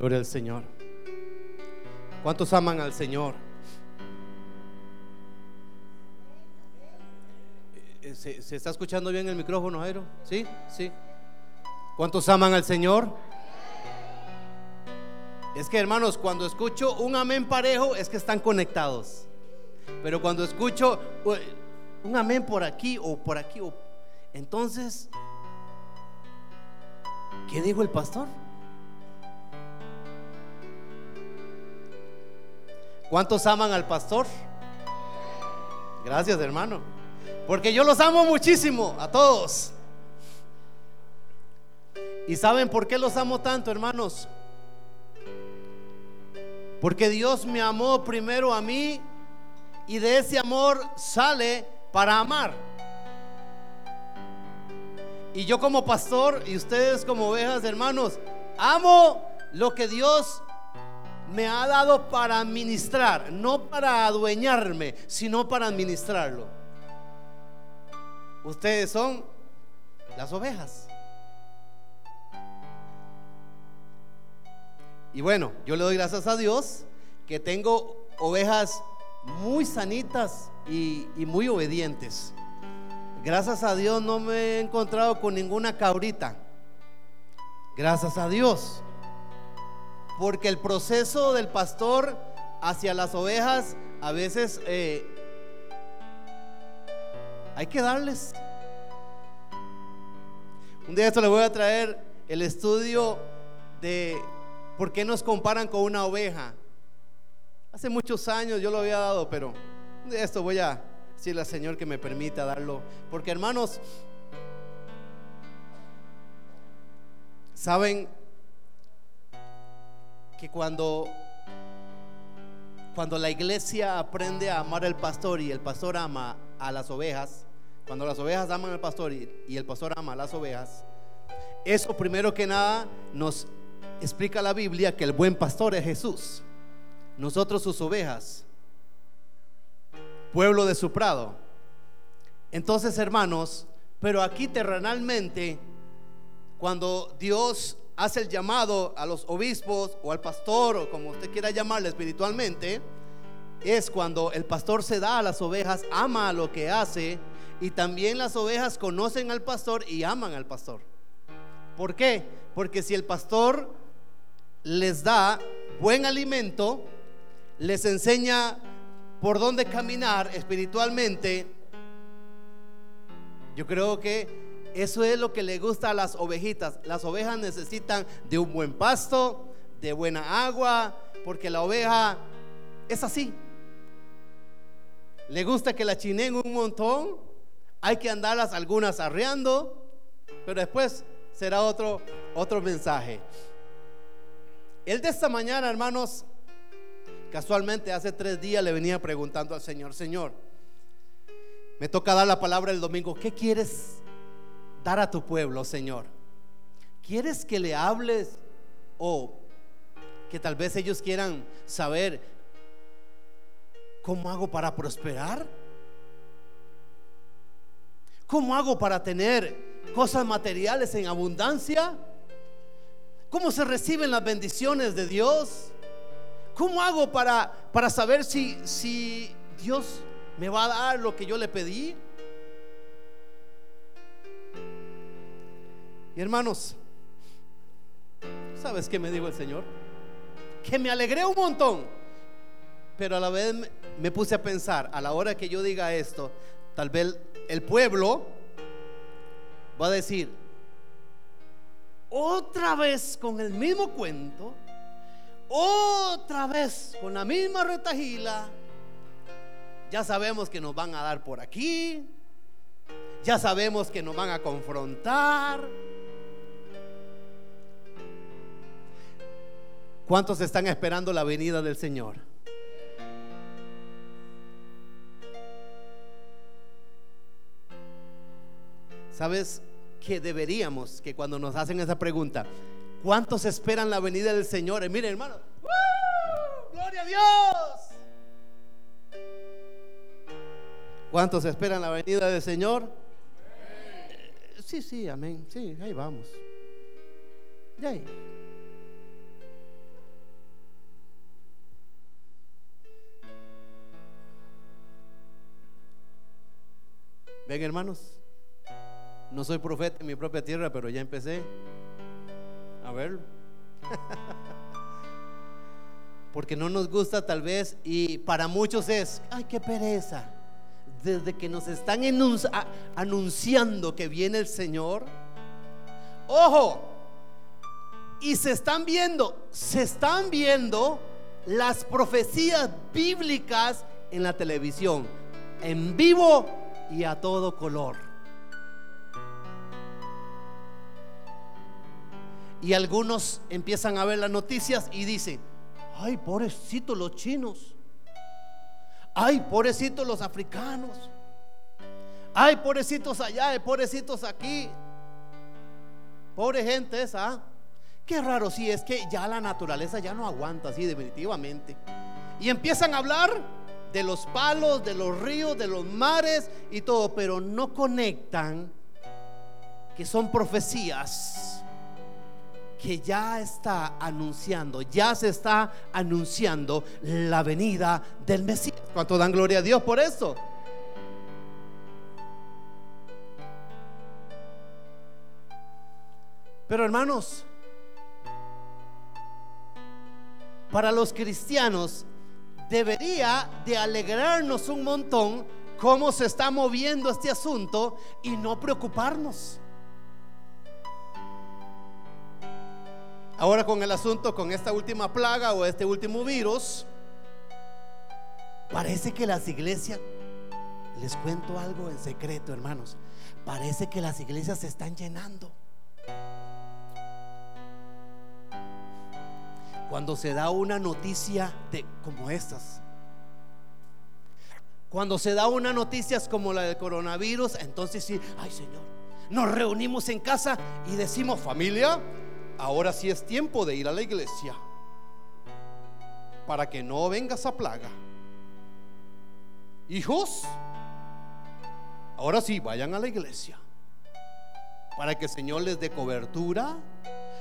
Gloria al Señor. ¿Cuántos aman al Señor? Eh, ¿Se, está escuchando bien el micrófono, Jairo? ¿Sí? ¿Sí? ¿Cuántos aman al Señor? Es que hermanos, cuando escucho un amén parejo es que están conectados. Pero cuando escucho un amén por aquí o por aquí, entonces, ¿qué dijo el pastor? ¿Cuántos aman al pastor? Gracias, hermano. Porque yo los amo muchísimo a todos. ¿Y saben por qué los amo tanto, hermanos? Porque Dios me amó primero a mí y de ese amor sale para amar. Y yo como pastor y ustedes como ovejas, hermanos, amo lo que Dios me ha dado para administrar, no para adueñarme, sino para administrarlo. Ustedes son las ovejas. Y bueno, yo le doy gracias a Dios que tengo ovejas muy sanitas y, muy obedientes. Gracias a Dios no me he encontrado con ninguna cabrita. Gracias a Dios. Porque el proceso del pastor hacia las ovejas a veces eh, hay que darles. Un día esto le voy a traer el estudio de por qué nos comparan con una oveja. Hace muchos años yo lo había dado, pero de esto voy a decirle al Señor que me permita darlo. Porque hermanos, saben que cuando cuando la iglesia aprende a amar al pastor y el pastor ama a las ovejas, cuando las ovejas aman al pastor y, y el pastor ama a las ovejas, eso primero que nada nos explica la Biblia que el buen pastor es Jesús nosotros sus ovejas, pueblo de su prado. Entonces, hermanos, pero aquí terrenalmente, cuando Dios hace el llamado a los obispos o al pastor o como usted quiera llamarle espiritualmente, es cuando el pastor se da a las ovejas, ama lo que hace y también las ovejas conocen al pastor y aman al pastor. ¿Por qué? Porque si el pastor les da buen alimento, les enseña por dónde caminar espiritualmente, yo creo que eso es lo que le gusta a las ovejitas. Las ovejas necesitan de un buen pasto, de buena agua, porque la oveja es así. Le gusta que la chinen un montón, hay que andarlas algunas arreando, pero después será otro, otro mensaje. El de esta mañana, hermanos, Casualmente hace tres días le venía preguntando al Señor, Señor, me toca dar la palabra el domingo, ¿qué quieres dar a tu pueblo, Señor? ¿Quieres que le hables o que tal vez ellos quieran saber cómo hago para prosperar? ¿Cómo hago para tener cosas materiales en abundancia? ¿Cómo se reciben las bendiciones de Dios? ¿Cómo hago para, para saber si, si Dios me va a dar lo que yo le pedí? Y hermanos, ¿sabes qué me dijo el Señor? Que me alegré un montón, pero a la vez me puse a pensar, a la hora que yo diga esto, tal vez el pueblo va a decir, otra vez con el mismo cuento, otra vez con la misma retajila. Ya sabemos que nos van a dar por aquí. Ya sabemos que nos van a confrontar. ¿Cuántos están esperando la venida del Señor? ¿Sabes que deberíamos, que cuando nos hacen esa pregunta, ¿Cuántos esperan la venida del Señor? miren, hermano, ¡Gloria a Dios! ¿Cuántos esperan la venida del Señor? Sí, sí, amén. Sí, ahí vamos. ahí. Ven hermanos, no soy profeta en mi propia tierra, pero ya empecé a verlo. Porque no nos gusta tal vez y para muchos es, ay, qué pereza. Desde que nos están anunciando que viene el Señor, ojo, y se están viendo, se están viendo las profecías bíblicas en la televisión, en vivo y a todo color. Y algunos empiezan a ver las noticias y dicen, ay, pobrecitos los chinos, ay, pobrecitos los africanos, ay, pobrecitos allá, pobrecitos aquí, pobre gente esa. Qué raro, si es que ya la naturaleza ya no aguanta así definitivamente. Y empiezan a hablar de los palos, de los ríos, de los mares y todo, pero no conectan que son profecías que ya está anunciando, ya se está anunciando la venida del Mesías. ¿Cuánto dan gloria a Dios por eso? Pero hermanos, para los cristianos debería de alegrarnos un montón cómo se está moviendo este asunto y no preocuparnos. Ahora con el asunto, con esta última plaga o este último virus, parece que las iglesias, les cuento algo en secreto hermanos, parece que las iglesias se están llenando. Cuando se da una noticia de como estas. Cuando se da una noticia como la del coronavirus, entonces sí, ay Señor, nos reunimos en casa y decimos, familia, ahora sí es tiempo de ir a la iglesia para que no venga esa plaga. Hijos, ahora sí, vayan a la iglesia para que el Señor les dé cobertura,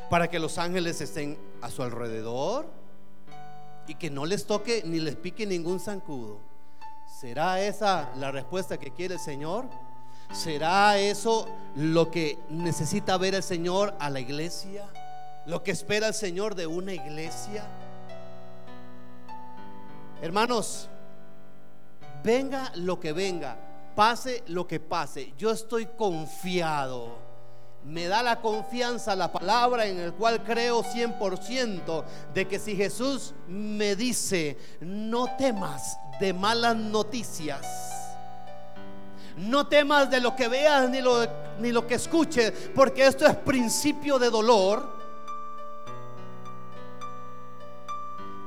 para que los ángeles estén a su alrededor y que no les toque ni les pique ningún zancudo. ¿Será esa la respuesta que quiere el Señor? ¿Será eso lo que necesita ver el Señor a la iglesia? ¿Lo que espera el Señor de una iglesia? Hermanos, venga lo que venga, pase lo que pase, yo estoy confiado me da la confianza la palabra en el cual creo 100% de que si Jesús me dice, no temas de malas noticias, no temas de lo que veas ni lo, ni lo que escuches, porque esto es principio de dolor.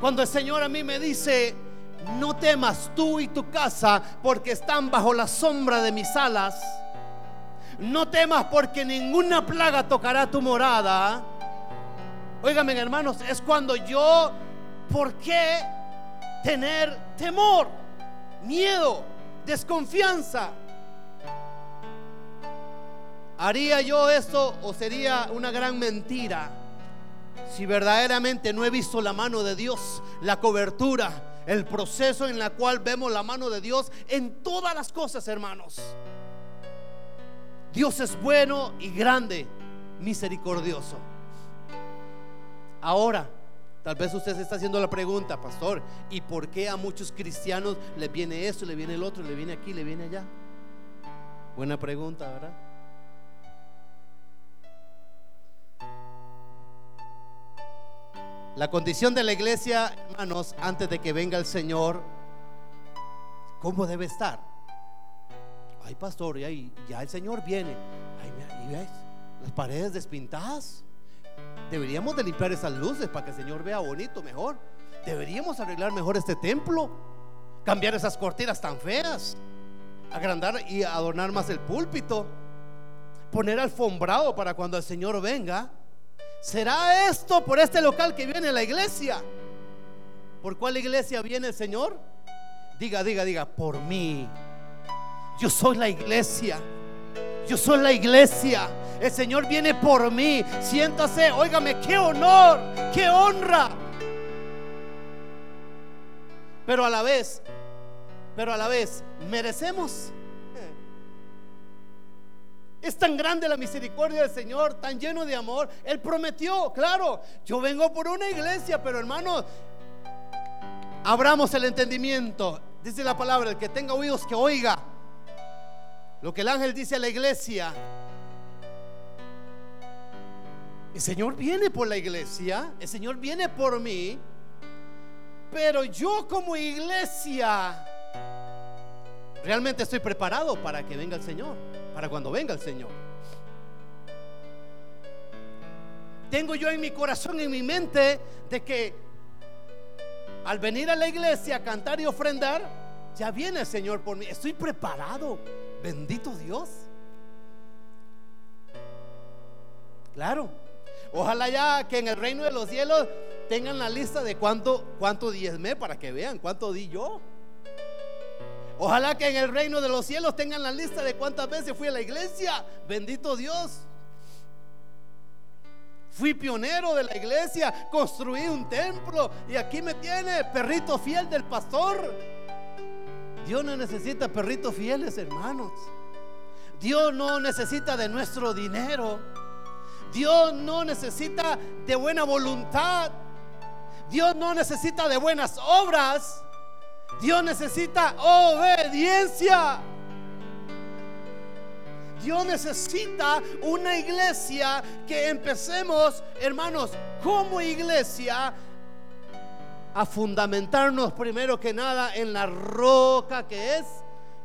Cuando el Señor a mí me dice, no temas tú y tu casa, porque están bajo la sombra de mis alas, no temas porque ninguna plaga tocará tu morada. Óigame, hermanos, es cuando yo, ¿por qué tener temor, miedo, desconfianza? ¿Haría yo esto o sería una gran mentira? Si verdaderamente no he visto la mano de Dios, la cobertura, el proceso en la cual vemos la mano de Dios en todas las cosas, hermanos. Dios es bueno y grande, misericordioso. Ahora, tal vez usted se está haciendo la pregunta, pastor, ¿y por qué a muchos cristianos le viene esto, le viene el otro, le viene aquí, le viene allá? Buena pregunta, ¿verdad? La condición de la iglesia, hermanos, antes de que venga el Señor, ¿cómo debe estar? Ay pastor, ya, ya el Señor viene. Ay, mira, ¿y ves? Las paredes despintadas. Deberíamos de limpiar esas luces para que el Señor vea bonito mejor. Deberíamos arreglar mejor este templo. Cambiar esas cortinas tan feas. Agrandar y adornar más el púlpito. Poner alfombrado para cuando el Señor venga. ¿Será esto por este local que viene la iglesia? ¿Por cuál iglesia viene el Señor? Diga, diga, diga, por mí. Yo soy la iglesia. Yo soy la iglesia. El Señor viene por mí. Siéntase, óigame, qué honor, qué honra. Pero a la vez, pero a la vez, merecemos. Es tan grande la misericordia del Señor, tan lleno de amor. Él prometió, claro, yo vengo por una iglesia, pero hermano, abramos el entendimiento. Dice la palabra, el que tenga oídos que oiga. Lo que el ángel dice a la iglesia. El Señor viene por la iglesia, el Señor viene por mí, pero yo como iglesia realmente estoy preparado para que venga el Señor, para cuando venga el Señor. Tengo yo en mi corazón, en mi mente, de que al venir a la iglesia a cantar y ofrendar, ya viene el Señor por mí. Estoy preparado. Bendito Dios. Claro. Ojalá ya que en el reino de los cielos tengan la lista de cuánto, cuánto diezmé para que vean cuánto di yo. Ojalá que en el reino de los cielos tengan la lista de cuántas veces fui a la iglesia. Bendito Dios. Fui pionero de la iglesia, construí un templo y aquí me tiene perrito fiel del pastor. Dios no necesita perritos fieles, hermanos. Dios no necesita de nuestro dinero. Dios no necesita de buena voluntad. Dios no necesita de buenas obras. Dios necesita obediencia. Dios necesita una iglesia que empecemos, hermanos, como iglesia a fundamentarnos primero que nada en la roca que es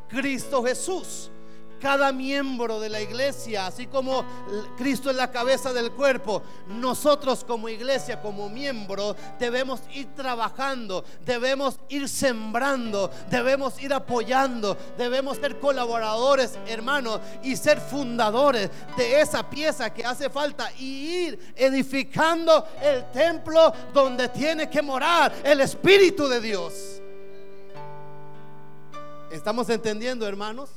Cristo Jesús cada miembro de la iglesia, así como Cristo es la cabeza del cuerpo, nosotros como iglesia, como miembro, debemos ir trabajando, debemos ir sembrando, debemos ir apoyando, debemos ser colaboradores, hermanos, y ser fundadores de esa pieza que hace falta y ir edificando el templo donde tiene que morar el Espíritu de Dios. ¿Estamos entendiendo, hermanos?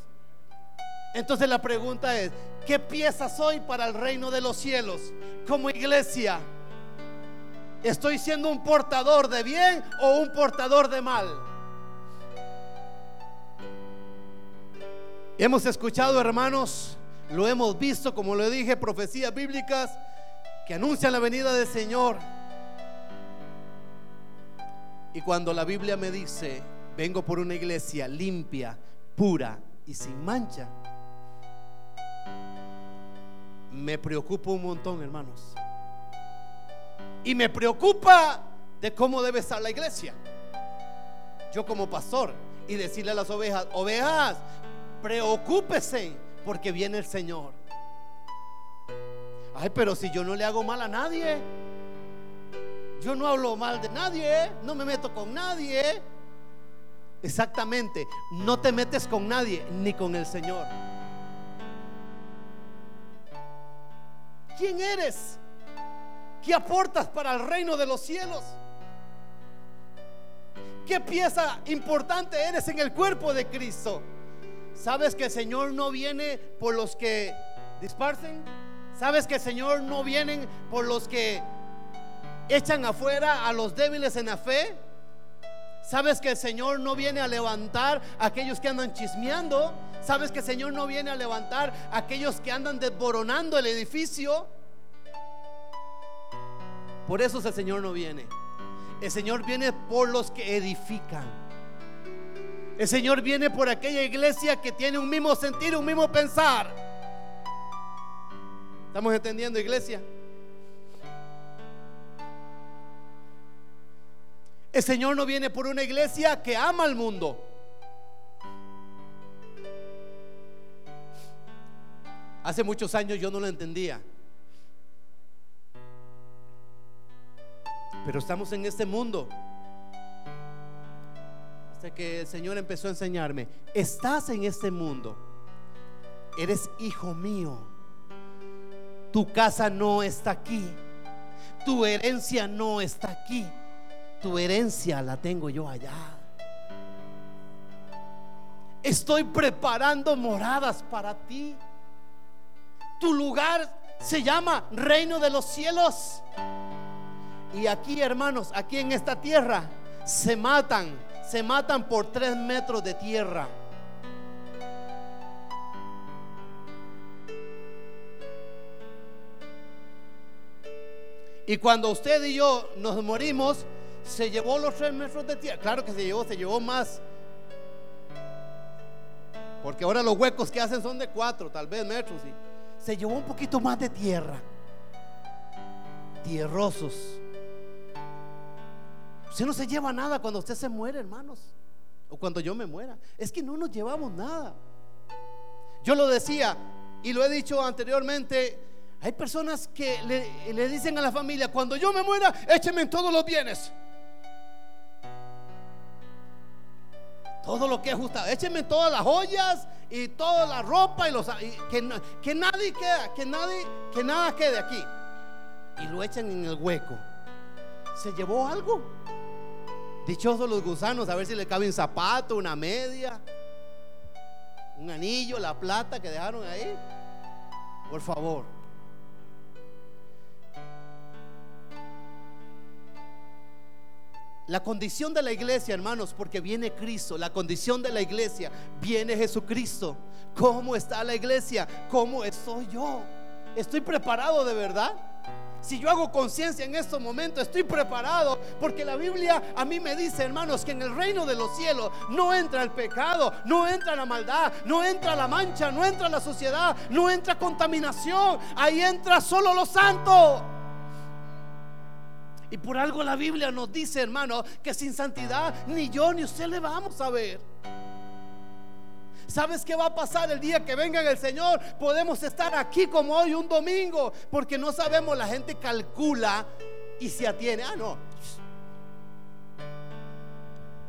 Entonces la pregunta es, ¿qué pieza soy para el reino de los cielos como iglesia? ¿Estoy siendo un portador de bien o un portador de mal? Hemos escuchado, hermanos, lo hemos visto, como lo dije, profecías bíblicas que anuncian la venida del Señor. Y cuando la Biblia me dice, vengo por una iglesia limpia, pura y sin mancha, me preocupa un montón, hermanos. Y me preocupa de cómo debe estar la iglesia. Yo como pastor y decirle a las ovejas, ovejas, preocúpese porque viene el Señor. Ay, pero si yo no le hago mal a nadie, yo no hablo mal de nadie, no me meto con nadie. Exactamente, no te metes con nadie ni con el Señor. ¿Quién eres? ¿Qué aportas para el reino de los cielos? ¿Qué pieza importante eres en el cuerpo de Cristo? ¿Sabes que el Señor no viene por los que disparcen? ¿Sabes que el Señor no viene por los que echan afuera a los débiles en la fe? ¿Sabes que el Señor no viene a levantar a aquellos que andan chismeando? ¿Sabes que el Señor no viene a levantar aquellos que andan desboronando el edificio? Por eso el Señor no viene. El Señor viene por los que edifican. El Señor viene por aquella iglesia que tiene un mismo sentir, un mismo pensar. ¿Estamos entendiendo, iglesia? El Señor no viene por una iglesia que ama al mundo. Hace muchos años yo no lo entendía. Pero estamos en este mundo. Hasta que el Señor empezó a enseñarme, estás en este mundo. Eres hijo mío. Tu casa no está aquí. Tu herencia no está aquí. Tu herencia la tengo yo allá. Estoy preparando moradas para ti. Tu lugar se llama reino de los cielos. Y aquí, hermanos, aquí en esta tierra, se matan, se matan por tres metros de tierra. Y cuando usted y yo nos morimos, se llevó los tres metros de tierra. Claro que se llevó, se llevó más. Porque ahora los huecos que hacen son de cuatro, tal vez metros. Y se llevó un poquito más de tierra. Tierrosos. Usted no se lleva nada cuando usted se muere, hermanos. O cuando yo me muera. Es que no nos llevamos nada. Yo lo decía y lo he dicho anteriormente. Hay personas que le, dicen a la familia, cuando yo me muera, écheme todos los bienes. Todo lo que es justo, échenme todas las joyas y toda la ropa y los que, que nadie queda, que nadie, que nada quede aquí. Y lo echan en el hueco. ¿Se llevó algo? Dichosos los gusanos, a ver si le cabe un zapato, una media, un anillo, la plata que dejaron ahí. Por favor. La condición de la iglesia, hermanos, porque viene Cristo. La condición de la iglesia, viene Jesucristo. ¿Cómo está la iglesia? ¿Cómo estoy yo? ¿Estoy preparado de verdad? Si yo hago conciencia en estos momentos, estoy preparado. Porque la Biblia a mí me dice, hermanos, que en el reino de los cielos no entra el pecado, no entra la maldad, no entra la mancha, no entra la sociedad, no entra contaminación. Ahí entra solo los santos. Y por algo la Biblia nos dice, hermano, que sin santidad ni yo ni usted le vamos a ver. ¿Sabes qué va a pasar el día que venga el Señor? Podemos estar aquí como hoy un domingo, porque no sabemos, la gente calcula y se atiene. Ah, no.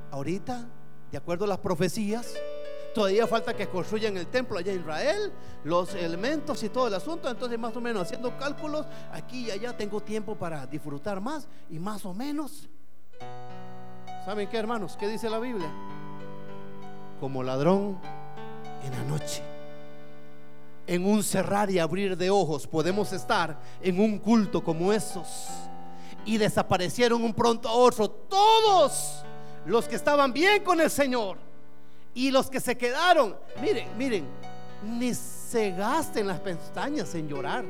Ahorita, de acuerdo a las profecías, todavía falta que construyan el templo allá en Israel, los elementos y todo el asunto. Entonces, más o menos haciendo cálculos, aquí y allá tengo tiempo para disfrutar más y más o menos. ¿Saben qué, hermanos? ¿Qué dice la Biblia? Como ladrón en la noche. En un cerrar y abrir de ojos podemos estar en un culto como esos. Y desaparecieron un pronto a otro todos los que estaban bien con el Señor. Y los que se quedaron, miren, miren, ni se gasten las pestañas en llorar.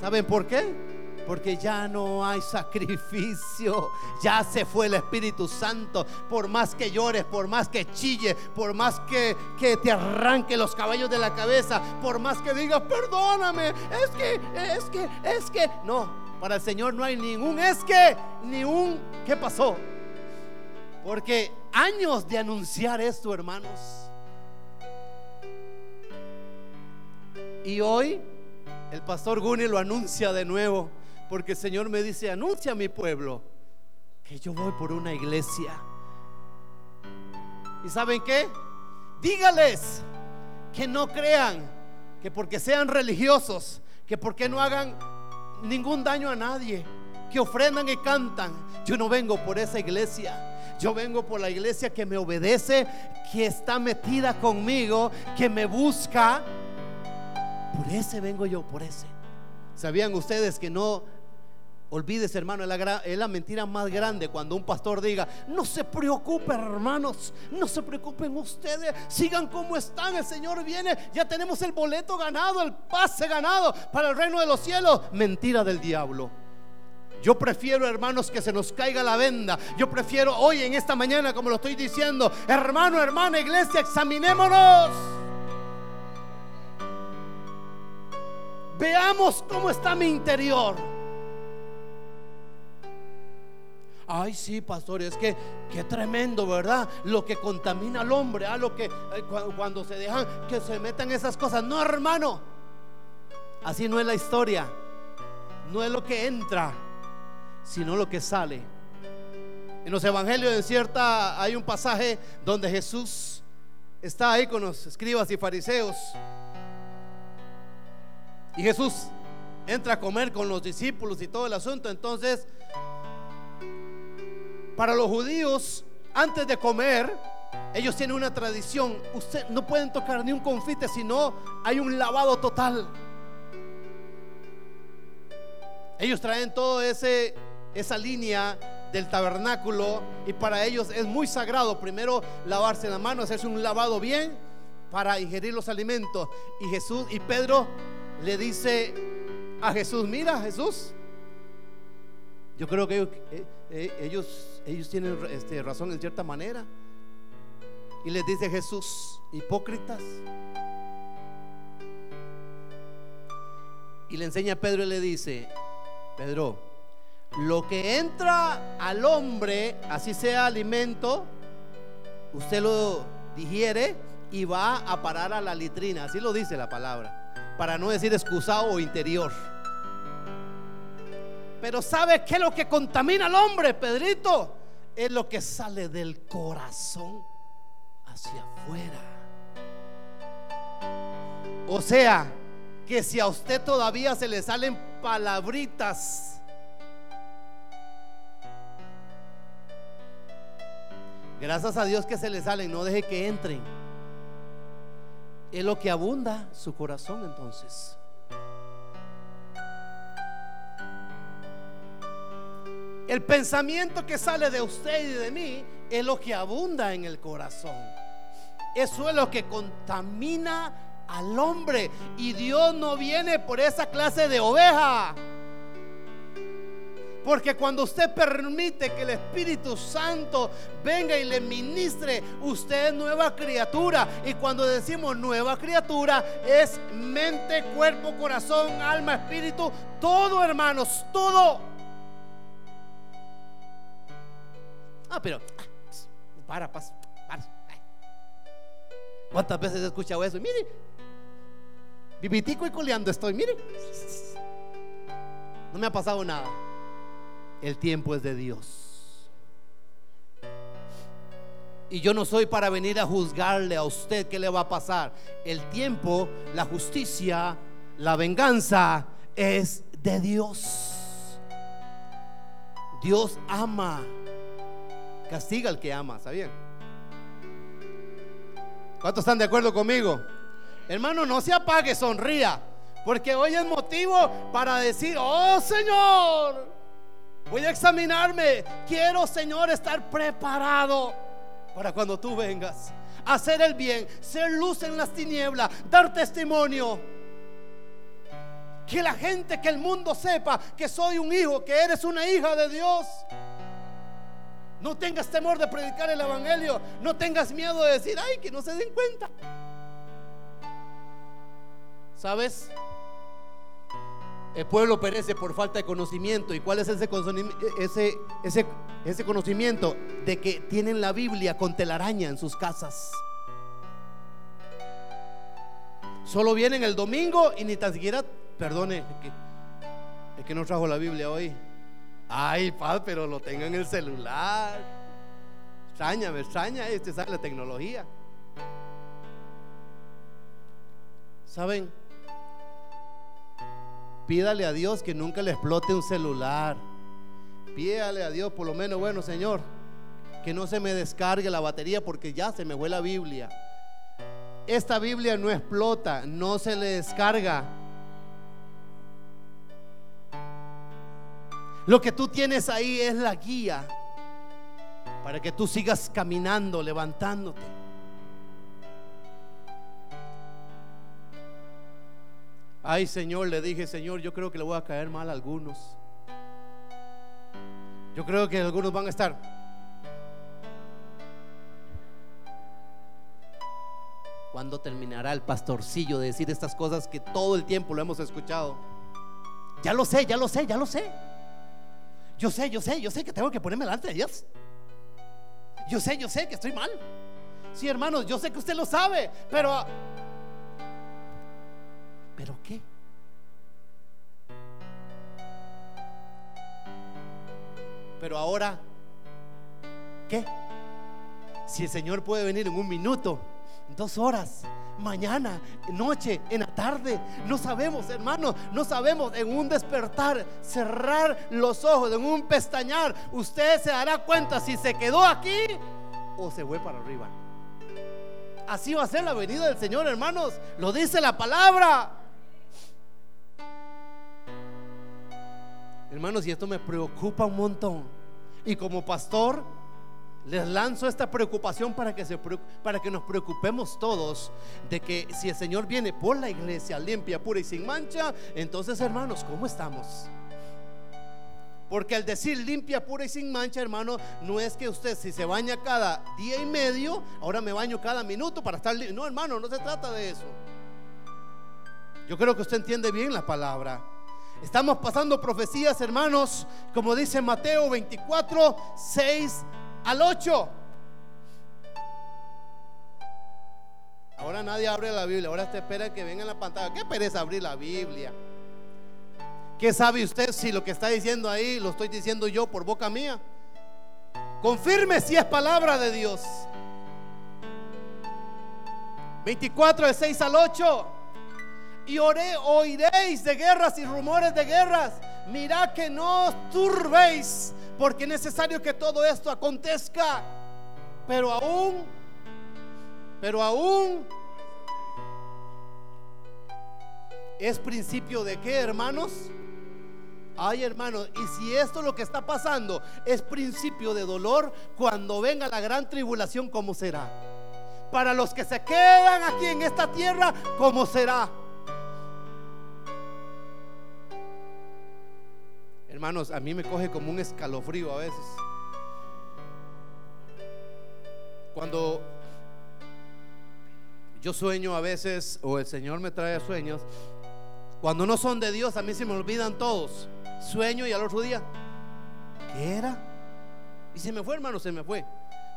¿Saben por qué? Porque ya no hay sacrificio. Ya se fue el Espíritu Santo. Por más que llores, por más que chille, por más que, que te arranque los cabellos de la cabeza, por más que digas, perdóname, es que, es que, es que. No, para el Señor no hay ningún es que, ni un ¿qué pasó? Porque años de anunciar esto, hermanos. Y hoy el pastor Guni lo anuncia de nuevo. Porque el Señor me dice, anuncia a mi pueblo que yo voy por una iglesia. ¿Y saben qué? Dígales que no crean que porque sean religiosos, que porque no hagan ningún daño a nadie, que ofrendan y cantan. Yo no vengo por esa iglesia. Yo vengo por la iglesia que me obedece, que está metida conmigo, que me busca. Por ese vengo yo, por ese. ¿Sabían ustedes que no Olvídese, hermano, es la, mentira más grande cuando un pastor diga, no se preocupen, hermanos, no se preocupen ustedes, sigan como están, el Señor viene, ya tenemos el boleto ganado, el pase ganado para el reino de los cielos. Mentira del diablo. Yo prefiero, hermanos, que se nos caiga la venda. Yo prefiero hoy, en esta mañana, como lo estoy diciendo, hermano, hermana, iglesia, examinémonos. Veamos cómo está mi interior. Ay, sí, pastor, es que qué tremendo, ¿verdad? Lo que contamina al hombre, ¿ah? lo que eh, cuando se dejan que se metan esas cosas. No, hermano. Así no es la historia. No es lo que entra, sino lo que sale. En los evangelios en cierta hay un pasaje donde Jesús está ahí con los escribas y fariseos. Y Jesús entra a comer con los discípulos y todo el asunto. Entonces para los judíos, antes de comer, ellos tienen una tradición. Usted no pueden tocar ni un confite, sino hay un lavado total. Ellos traen todo ese esa línea del tabernáculo y para ellos es muy sagrado primero lavarse la mano, hacerse un lavado bien para ingerir los alimentos. Y Jesús y Pedro le dice a Jesús, "Mira, Jesús, Yo creo que ellos, eh, eh, ellos, ellos tienen este, razón en cierta manera. Y les dice Jesús, hipócritas. Y le enseña a Pedro y le dice, Pedro, lo que entra al hombre, así sea alimento, usted lo digiere y va a parar a la litrina, así lo dice la palabra, para no decir excusado o interior. Pero ¿sabe qué es lo que contamina al hombre, Pedrito? Es lo que sale del corazón hacia afuera. O sea, que si a usted todavía se le salen palabritas, gracias a Dios que se le salen, no deje que entren. Es lo que abunda su corazón entonces. El pensamiento que sale de usted y de mí es lo que abunda en el corazón. Eso es lo que contamina al hombre. Y Dios no viene por esa clase de oveja. Porque cuando usted permite que el Espíritu Santo venga y le ministre, usted es nueva criatura. Y cuando decimos nueva criatura, es mente, cuerpo, corazón, alma, espíritu, todo hermanos, todo. Ah, pero, ah, para, para, para. ¿Cuántas veces he escuchado eso? Mire, vivitico y coleando estoy, mire. No me ha pasado nada. El tiempo es de Dios. Y yo no soy para venir a juzgarle a usted qué le va a pasar. El tiempo, la justicia, la venganza es de Dios. Dios ama castiga al que ama, ¿sabían? ¿Cuántos están de acuerdo conmigo? Hermano, no se apague, sonría, porque hoy es motivo para decir, oh Señor, voy a examinarme, quiero Señor estar preparado para cuando tú vengas, hacer el bien, ser luz en las tinieblas, dar testimonio. Que la gente, que el mundo sepa que soy un hijo, que eres una hija de Dios. No tengas temor de predicar el Evangelio. No tengas miedo de decir, ay, que no se den cuenta. ¿Sabes? El pueblo perece por falta de conocimiento. ¿Y cuál es ese, ese, ese, ese conocimiento? De que tienen la Biblia con telaraña en sus casas. Solo vienen el domingo y ni tan siquiera, perdone, es que, no trajo la Biblia hoy. Ay, padre, pero lo tengo en el celular. Extraña, me extraña, este la tecnología. ¿Saben? Pídale a Dios que nunca le explote un celular. Pídale a Dios, por lo menos, bueno, Señor, que no se me descargue la batería porque ya se me fue la Biblia. Esta Biblia no explota, no se le descarga. Lo que tú tienes ahí es la guía para que tú sigas caminando, levantándote. Ay Señor, le dije, Señor, yo creo que le voy a caer mal a algunos. Yo creo que algunos van a estar. ¿Cuándo terminará el pastorcillo de decir estas cosas que todo el tiempo lo hemos escuchado? Ya lo sé, ya lo sé, ya lo sé. Yo sé, yo sé, yo sé que tengo que ponerme delante de Dios. Yo sé, yo sé que estoy mal. Sí, hermanos, yo sé que usted lo sabe, pero... ¿Pero qué? Pero ahora, ¿qué? Si el Señor puede venir en un minuto, dos horas, mañana, noche, en la tarde. No sabemos, hermanos, no sabemos en un despertar, cerrar los ojos, en un pestañar. Usted se dará cuenta si se quedó aquí o se fue para arriba. Así va a ser la venida del Señor, hermanos. Lo dice la palabra. Hermanos, y esto me preocupa un montón. Y como pastor, les lanzo esta preocupación para que, se, para que nos preocupemos todos de que si el Señor viene por la iglesia limpia, pura y sin mancha, entonces hermanos, ¿cómo estamos? Porque al decir limpia, pura y sin mancha, hermano, no es que usted si se baña cada día y medio, ahora me baño cada minuto para estar limpio. No, hermano, no se trata de eso. Yo creo que usted entiende bien la palabra. Estamos pasando profecías, hermanos, como dice Mateo 24, 6 al 8. Ahora nadie abre la Biblia, ahora te espera que venga en la pantalla. ¿Qué pereza abrir la Biblia? ¿Qué sabe usted si lo que está diciendo ahí lo estoy diciendo yo por boca mía? Confirme si es palabra de Dios. 24 de 6 al 8. Y oré, oiréis de guerras y rumores de guerras. Mirad que no os turbéis, porque es necesario que todo esto acontezca. Pero aún, pero aún es principio de qué, hermanos? Ay, hermano, y si esto lo que está pasando es principio de dolor, cuando venga la gran tribulación, ¿cómo será? Para los que se quedan aquí en esta tierra, ¿cómo será? Hermanos, a mí me coge como un escalofrío a veces. Cuando yo sueño a veces, o el Señor me trae sueños, cuando no son de Dios, a mí se me olvidan todos sueño y al otro día, ¿qué era? Y se me fue, hermano, se me fue.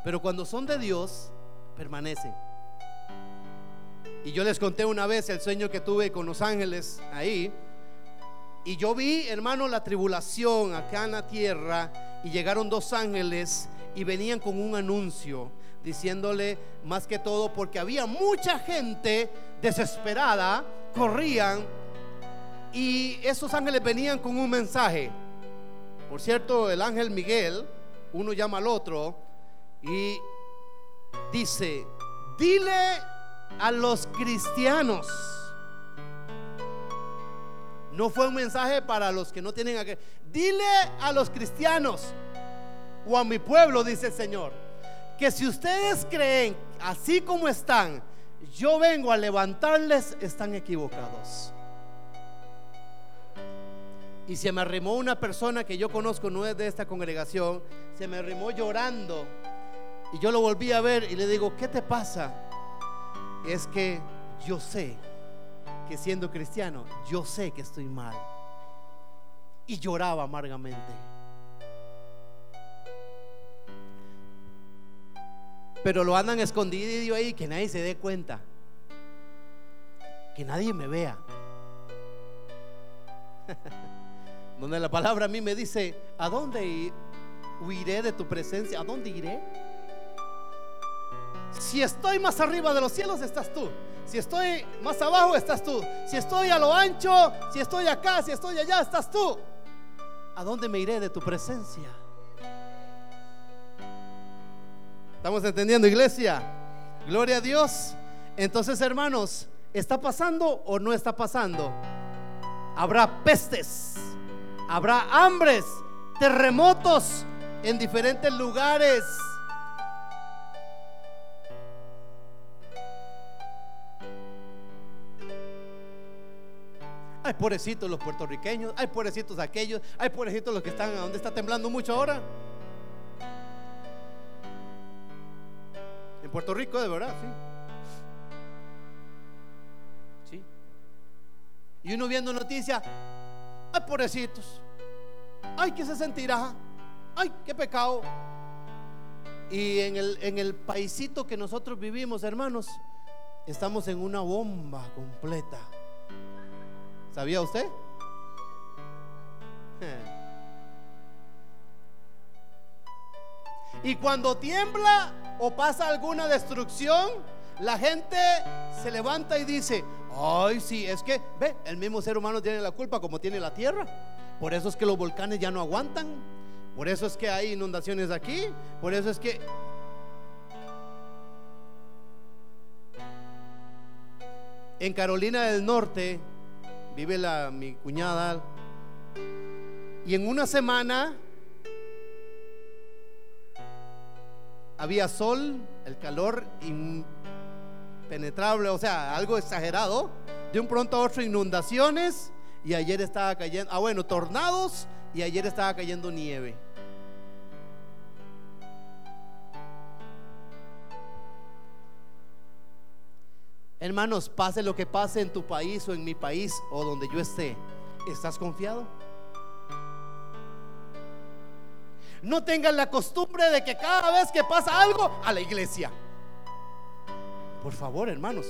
Pero cuando son de Dios, permanecen. Y yo les conté una vez el sueño que tuve con los ángeles ahí. Y yo vi, hermano, la tribulación acá en la tierra. Y llegaron dos ángeles y venían con un anuncio diciéndole más que todo porque había mucha gente desesperada, corrían y esos ángeles venían con un mensaje. Por cierto, el ángel Miguel, uno llama al otro y dice, dile a los cristianos. No fue un mensaje para los que no tienen a que. Dile a los cristianos o a mi pueblo, dice el Señor, que si ustedes creen así como están, yo vengo a levantarles, están equivocados. Y se me arrimó una persona que yo conozco, no es de esta congregación, se me arrimó llorando. Y yo lo volví a ver y le digo, ¿qué te pasa? Es que yo sé que siendo cristiano, yo sé que estoy mal. Y lloraba amargamente. Pero lo andan escondido ahí, que nadie se dé cuenta. Que nadie me vea. donde la palabra a mí me dice, ¿a dónde huiré de tu presencia? ¿A dónde iré? Si estoy más arriba de los cielos, estás tú. Si estoy más abajo, estás tú. Si estoy a lo ancho, si estoy acá, si estoy allá, estás tú. ¿A dónde me iré de tu presencia? ¿Estamos entendiendo, iglesia? Gloria a Dios. Entonces, hermanos, ¿está pasando o no está pasando? Habrá pestes Habrá hambres, terremotos en diferentes lugares. Hay pobrecitos los puertorriqueños, hay pobrecitos aquellos, hay pobrecitos los que están donde está temblando mucho ahora. En Puerto Rico, de verdad, sí. Sí. Y uno viendo noticias, Ay, pobrecitos. Ay, ¿qué se sentirá? Ay, qué pecado. Y en el, en el paisito que nosotros vivimos, hermanos, estamos en una bomba completa. ¿Sabía usted? Y cuando tiembla o pasa alguna destrucción, la gente se levanta y dice, ay, sí, es que, ve, el mismo ser humano tiene la culpa como tiene la tierra. Por eso es que los volcanes ya no aguantan. Por eso es que hay inundaciones aquí. Por eso es que... En Carolina del Norte vive la, mi cuñada. Y en una semana había sol, el calor penetrable, o sea, algo exagerado. De un pronto a otro inundaciones y ayer estaba cayendo, ah bueno, tornados y ayer estaba cayendo nieve. Hermanos, pase lo que pase en tu país o en mi país o donde yo esté, ¿estás confiado? No tengan la costumbre de que cada vez que pasa algo a la iglesia. Por favor, hermanos.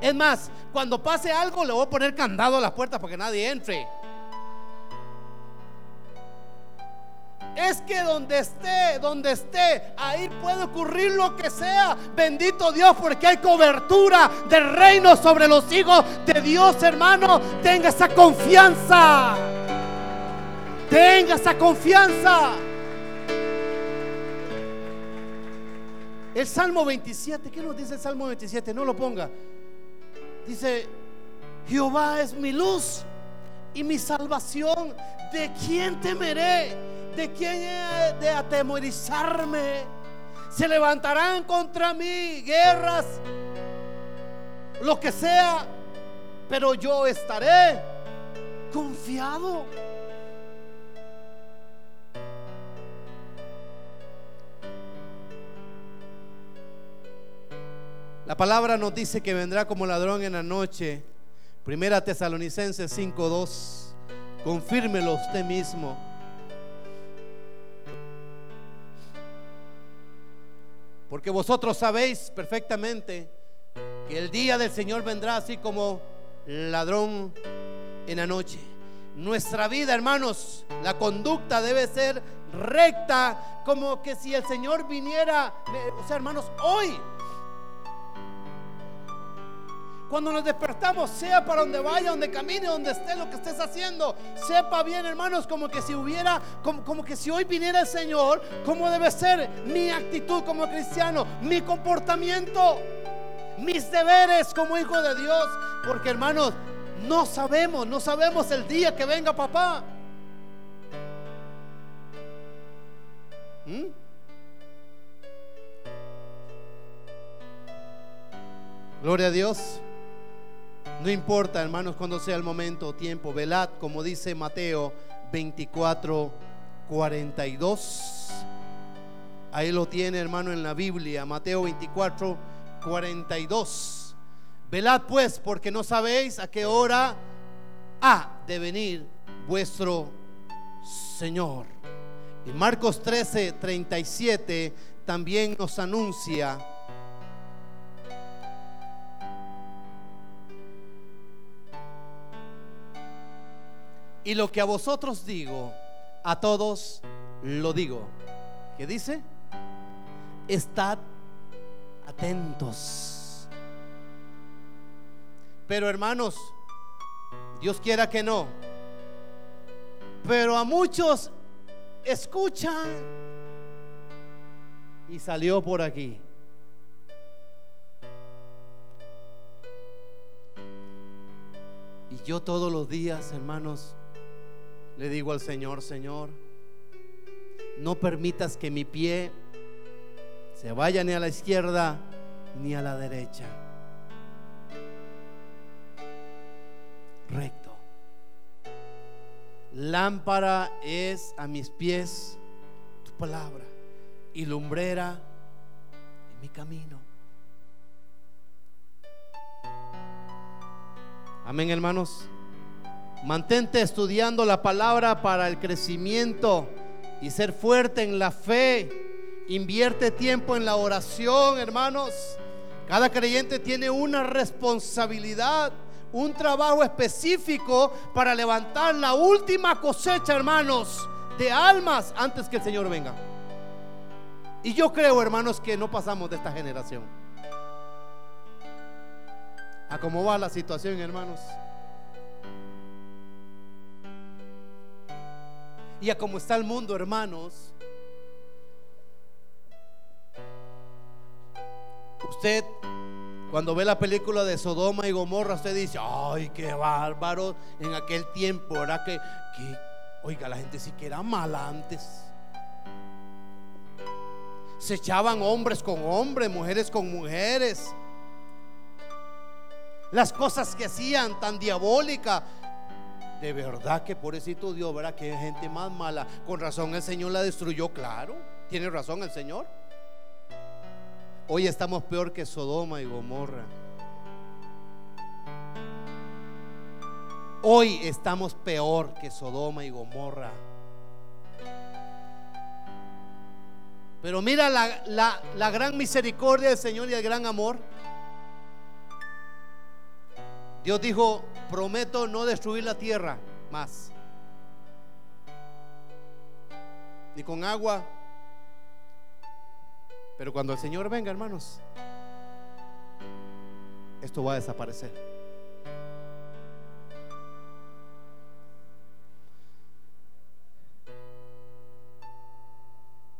Es más, cuando pase algo le voy a poner candado a la puerta para que nadie entre. Es que donde esté, donde esté, ahí puede ocurrir lo que sea. Bendito Dios, porque hay cobertura del reino sobre los hijos de Dios, hermano. Tenga esa confianza. Tenga esa confianza. El Salmo 27, ¿qué nos dice el Salmo 27? No lo ponga. Dice, Jehová es mi luz y mi salvación. ¿De quién temeré? ¿De quién de atemorizarme? Se levantarán contra mí guerras, lo que sea, pero yo estaré confiado. La palabra nos dice que vendrá como ladrón en la noche. Primera Tesalonicenses 5:2. Confírmelo usted mismo. Porque vosotros sabéis perfectamente que el día del Señor vendrá así como ladrón en la noche. Nuestra vida, hermanos, la conducta debe ser recta, como que si el Señor viniera, o sea, hermanos, hoy cuando nos despertamos, sea para donde vaya, donde camine, donde esté, lo que estés haciendo, sepa bien, hermanos, como que si hubiera, como, que si hoy viniera el Señor, ¿cómo debe ser mi actitud como cristiano, mi comportamiento, mis deberes como hijo de Dios? Porque, hermanos, no sabemos, no sabemos el día que venga papá. ¿Mm? Gloria a Dios. No importa, hermanos, cuando sea el momento o tiempo, velad, como dice Mateo 24, 42. Ahí lo tiene, hermano, en la Biblia, Mateo 24, 42. Velad pues, porque no sabéis a qué hora ha de venir vuestro Señor. Y Marcos 13, 37 también nos anuncia Y lo que a vosotros digo, a todos lo digo. ¿Qué dice? Estad atentos. Pero hermanos, Dios quiera que no. Pero a muchos escuchan y salió por aquí. Y yo todos los días, hermanos, le digo al Señor, Señor, no permitas que mi pie se vaya ni a la izquierda ni a la derecha. Recto. Lámpara es a mis pies tu palabra y lumbrera en mi camino. Amén, hermanos. Mantente estudiando la palabra para el crecimiento y ser fuerte en la fe. Invierte tiempo en la oración, hermanos. Cada creyente tiene una responsabilidad, un trabajo específico para levantar la última cosecha, hermanos, de almas antes que el Señor venga. Y yo creo, hermanos, que no pasamos de esta generación. ¿A cómo va la situación, hermanos? Y a cómo está el mundo, hermanos. Usted, cuando ve la película de Sodoma y Gomorra, usted dice, ay, qué bárbaro en aquel tiempo, ¿verdad? Que, que oiga, la gente sí que era mala antes. Se echaban hombres con hombres, mujeres con mujeres. Las cosas que hacían tan diabólicas De verdad que pobrecito Dios, ¿verdad? Que gente más mala. Con razón el Señor la destruyó, claro. Tiene razón el Señor. Hoy estamos peor que Sodoma y Gomorra. Hoy estamos peor que Sodoma y Gomorra. Pero mira la, la, gran misericordia del Señor y el gran amor. Dios dijo, prometo no destruir la tierra más. Ni con agua. Pero cuando el Señor venga, hermanos, esto va a desaparecer.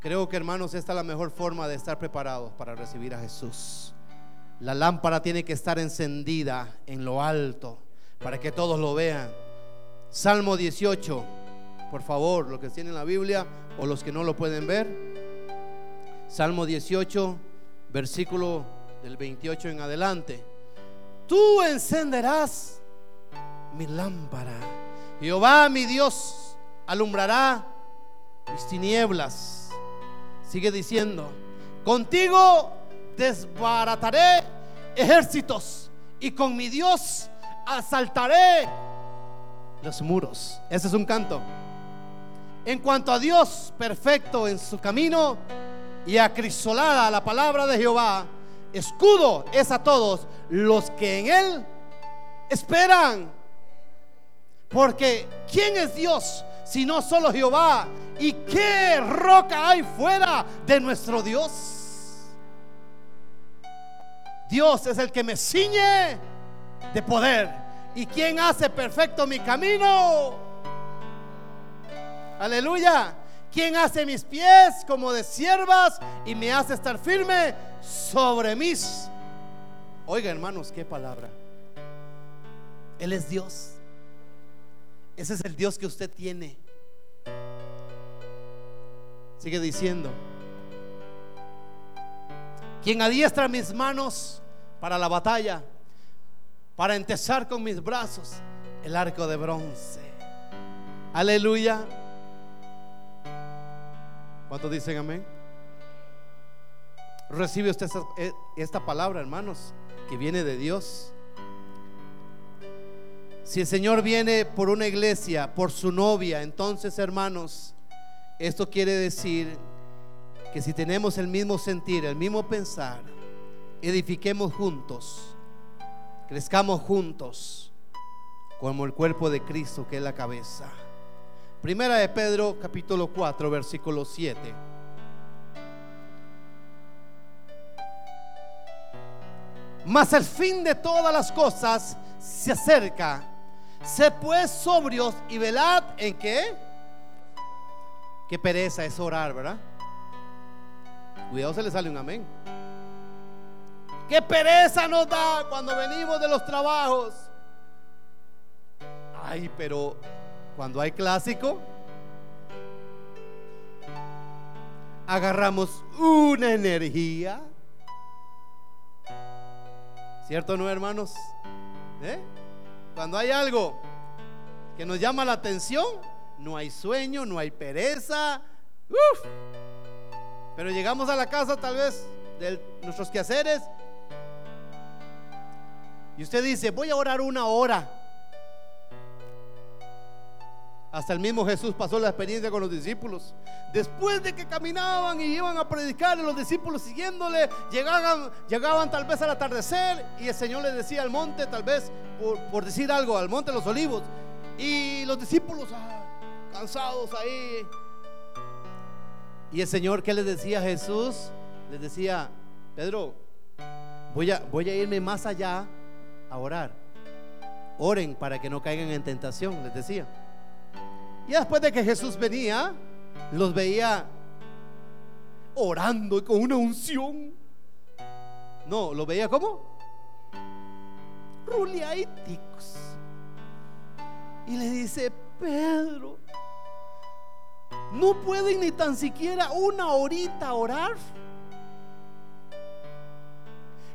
Creo que hermanos, esta es la mejor forma de estar preparados para recibir a Jesús. La lámpara tiene que estar encendida en lo alto para que todos lo vean. Salmo 18, por favor, los que tienen la Biblia o los que no lo pueden ver. Salmo 18, versículo del 28 en adelante. Tú encenderás mi lámpara. Jehová mi Dios alumbrará mis tinieblas. Sigue diciendo, contigo desbarataré ejércitos y con mi Dios asaltaré los muros. Ese es un canto. En cuanto a Dios perfecto en su camino y acrisolada la palabra de Jehová, escudo es a todos los que en él esperan. Porque ¿quién es Dios sino solo Jehová? ¿Y qué roca hay fuera de nuestro Dios? Dios es el que me ciñe de poder. ¿Y quién hace perfecto mi camino? Aleluya. ¿Quién hace mis pies como de siervas y me hace estar firme sobre mis? Oiga, hermanos, qué palabra. Él es Dios. Ese es el Dios que usted tiene. Sigue diciendo, quien adiestra mis manos para la batalla, para entesar con mis brazos el arco de bronce. Aleluya. ¿Cuántos dicen amén? Recibe usted eh, esta, palabra, hermanos, que viene de Dios. Si el Señor viene por una iglesia, por su novia, entonces, hermanos, esto quiere decir que si tenemos el mismo sentir, el mismo pensar, edifiquemos juntos, crezcamos juntos, como el cuerpo de Cristo que es la cabeza. Primera de Pedro capítulo 4 versículo 7. Mas el fin de todas las cosas se acerca. Sé pues sobrios y velad en qué? Qué pereza es orar, ¿verdad? Cuidado, se le sale un amén. Qué pereza nos da cuando venimos de los trabajos. Ay, pero cuando hay clásico, agarramos una energía. ¿Cierto no, hermanos? ¿Eh? Cuando hay algo que nos llama la atención, no hay sueño, no hay pereza. Pero llegamos a la casa tal vez de nuestros quehaceres y usted dice, voy a orar una hora. Hasta el mismo Jesús pasó la experiencia con los discípulos. Después de que caminaban y iban a predicar, los discípulos siguiéndole, llegaban, llegaban tal vez al atardecer y el Señor les decía al monte, tal vez por, decir algo, al monte de los olivos. Y los discípulos, ah, cansados ahí. Y el Señor, ¿qué les decía a Jesús? Les decía, Pedro, voy a, voy a irme más allá a orar. Oren para que no caigan en tentación, les decía. Y después de que Jesús venía, los veía orando con una unción. No, lo veía como ruliaiticos. Y le dice, Pedro, no pueden ni tan siquiera una horita orar.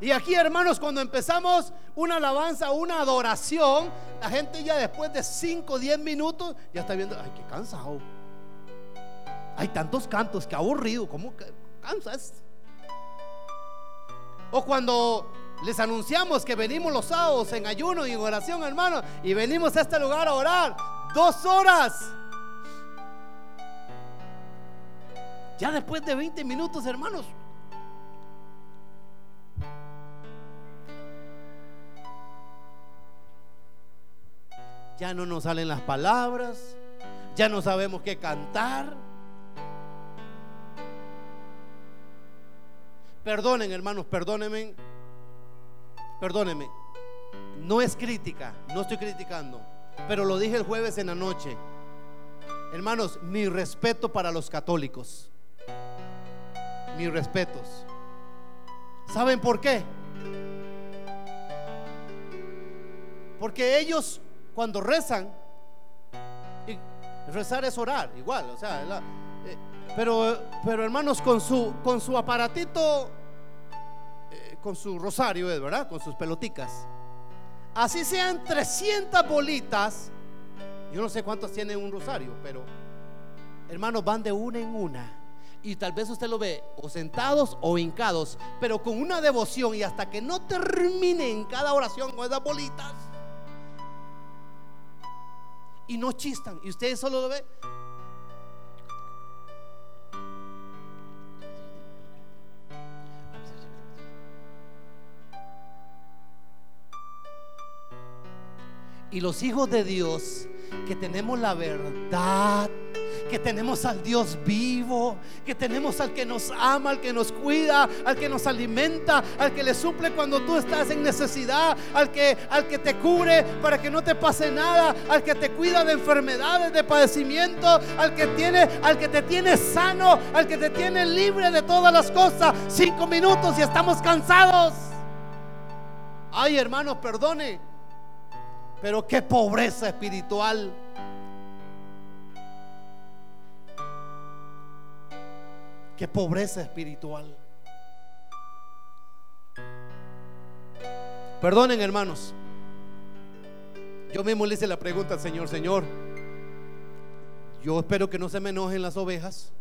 Y aquí, hermanos, cuando empezamos una alabanza, una adoración, la gente ya después de 5 o 10 minutos ya está viendo, ay, qué cansado. Hay tantos cantos, que aburrido, ¿cómo cansas? O cuando les anunciamos que venimos los sábados en ayuno y en oración, hermano, y venimos a este lugar a orar dos horas. Ya después de 20 minutos, hermanos, ya no nos salen las palabras, ya no sabemos qué cantar. Perdonen, hermanos, perdónenme. Perdónenme. No es crítica, no estoy criticando, pero lo dije el jueves en la noche. Hermanos, mi respeto para los católicos. Mis respetos. ¿Saben por qué? Porque ellos cuando rezan, rezar es orar, igual, o sea, eh, pero, pero hermanos, con su, con su aparatito, eh, con su rosario, ¿verdad? Con sus peloticas. Así sean 300 bolitas, yo no sé cuántos tiene un rosario, pero hermanos, van de una en una. Y tal vez usted lo ve o sentados o hincados, pero con una devoción y hasta que no terminen cada oración con esas bolitas y no chistan. Y ustedes solo lo ven. Y los hijos de Dios que tenemos la verdad que tenemos al Dios vivo, que tenemos al que nos ama, al que nos cuida, al que nos alimenta, al que le suple cuando tú estás en necesidad, al que, al que te cubre para que no te pase nada, al que te cuida de enfermedades, de padecimiento, al que tiene, al que te tiene sano, al que te tiene libre de todas las cosas. Cinco minutos y estamos cansados. Ay, hermanos, perdone. Pero qué pobreza espiritual. Pobreza espiritual. Perdonen, hermanos. Yo mismo le hice la pregunta al Señor, Señor. Yo espero que no se me enojen las ovejas.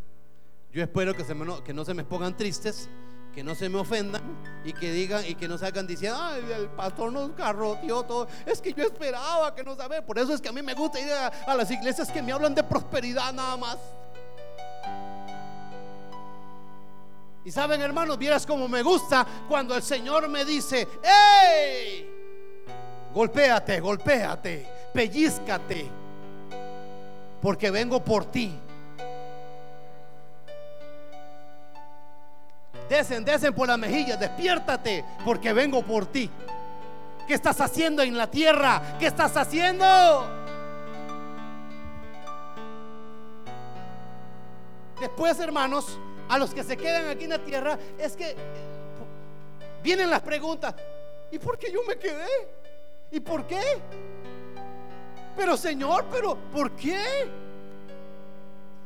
Yo espero que, se que no se me pongan tristes, que no se me ofendan y que digan y que no salgan diciendo, ay, el pastor nos garroteó todo. Es que yo esperaba que no sabe. Por eso es que a mí me gusta ir a las iglesias que me hablan de prosperidad nada más. Y saben, hermanos, vieras como me gusta cuando el Señor me dice, ¡Ey! Golpéate, golpéate, pellizcate, porque vengo por ti. Desen, desen por la mejilla, despiértate, porque vengo por ti. ¿Qué estás haciendo en la tierra? ¿Qué estás haciendo? Después, hermanos, a los que se quedan aquí en la tierra es que vienen las preguntas, ¿y por qué yo me quedé? ¿Y por qué? Pero Señor, pero ¿por qué?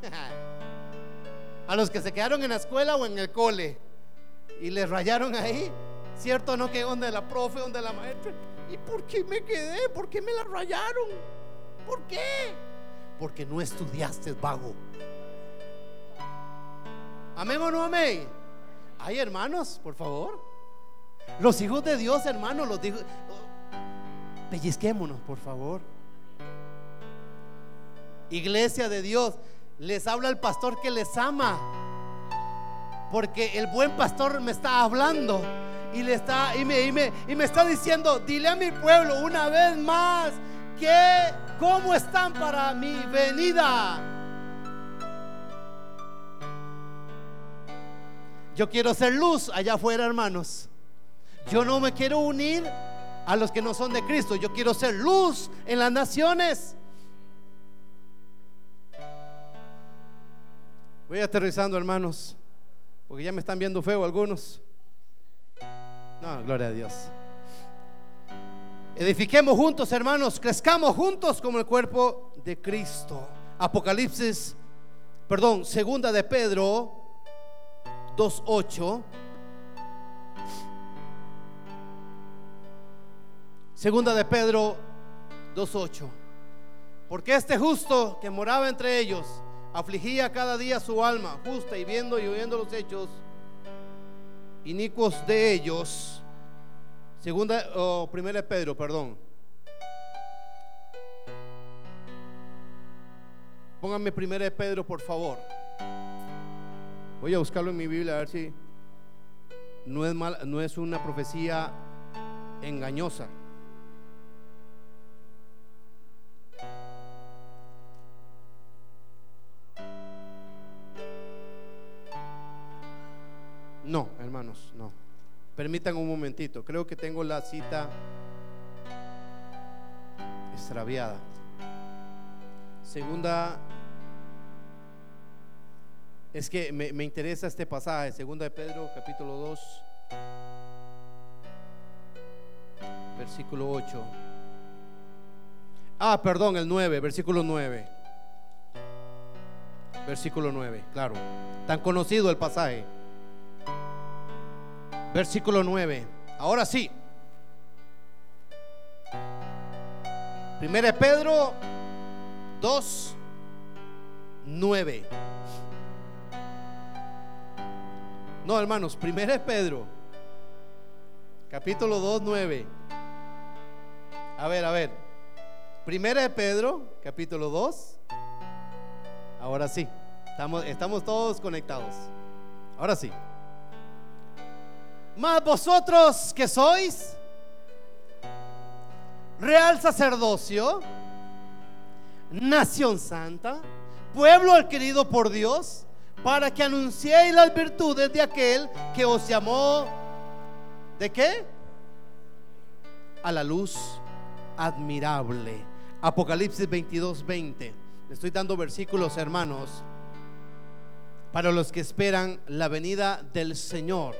a los que se quedaron en la escuela o en el cole y les rayaron ahí, ¿cierto? No que donde la profe, donde la maestra. ¿Y por qué me quedé? ¿Por qué me la rayaron? ¿Por qué? Porque no estudiaste, vago. Amén o no amén. Hay hermanos, por favor. Los hijos de Dios, hermanos, los dijo. Pellizquémonos, por favor. Iglesia de Dios, les habla el pastor que les ama. Porque el buen pastor me está hablando y le está y me, y me, y me está diciendo, dile a mi pueblo una vez más que cómo están para mi venida. Yo quiero ser luz allá afuera, hermanos. Yo no me quiero unir a los que no son de Cristo. Yo quiero ser luz en las naciones. Voy aterrizando, hermanos, porque ya me están viendo feo algunos. No, gloria a Dios. Edifiquemos juntos, hermanos, crezcamos juntos como el cuerpo de Cristo. Apocalipsis, perdón, segunda de Pedro 2.8. Segunda de Pedro 2.8. Porque este justo que moraba entre ellos afligía cada día su alma justa y viendo y oyendo los hechos inicuos de ellos. Segunda o primera de Pedro, perdón. Pónganme primera de Pedro, por favor. Voy a buscarlo en mi Biblia a ver si no es mal, no es una profecía engañosa. No, hermanos, no. Permitan un momentito. Creo que tengo la cita extraviada. Segunda, es que me, me, interesa este pasaje, segunda de Pedro, capítulo 2, versículo 8. Ah, perdón, el 9, versículo 9. Versículo 9, claro. Tan conocido el pasaje. Versículo 9. Ahora sí. Primera Pedro 2, 9. No, hermanos, primera de Pedro, capítulo 2, 9. A ver, a ver. Primera de Pedro, capítulo 2. Ahora sí, estamos, estamos todos conectados. Ahora sí. Mas vosotros que sois real sacerdocio nación santa, pueblo adquirido por Dios, para que anunciéis las virtudes de aquel que os llamó, ¿de qué? A la luz admirable. Apocalipsis 22, 20. Le estoy dando versículos, hermanos, para los que esperan la venida del Señor.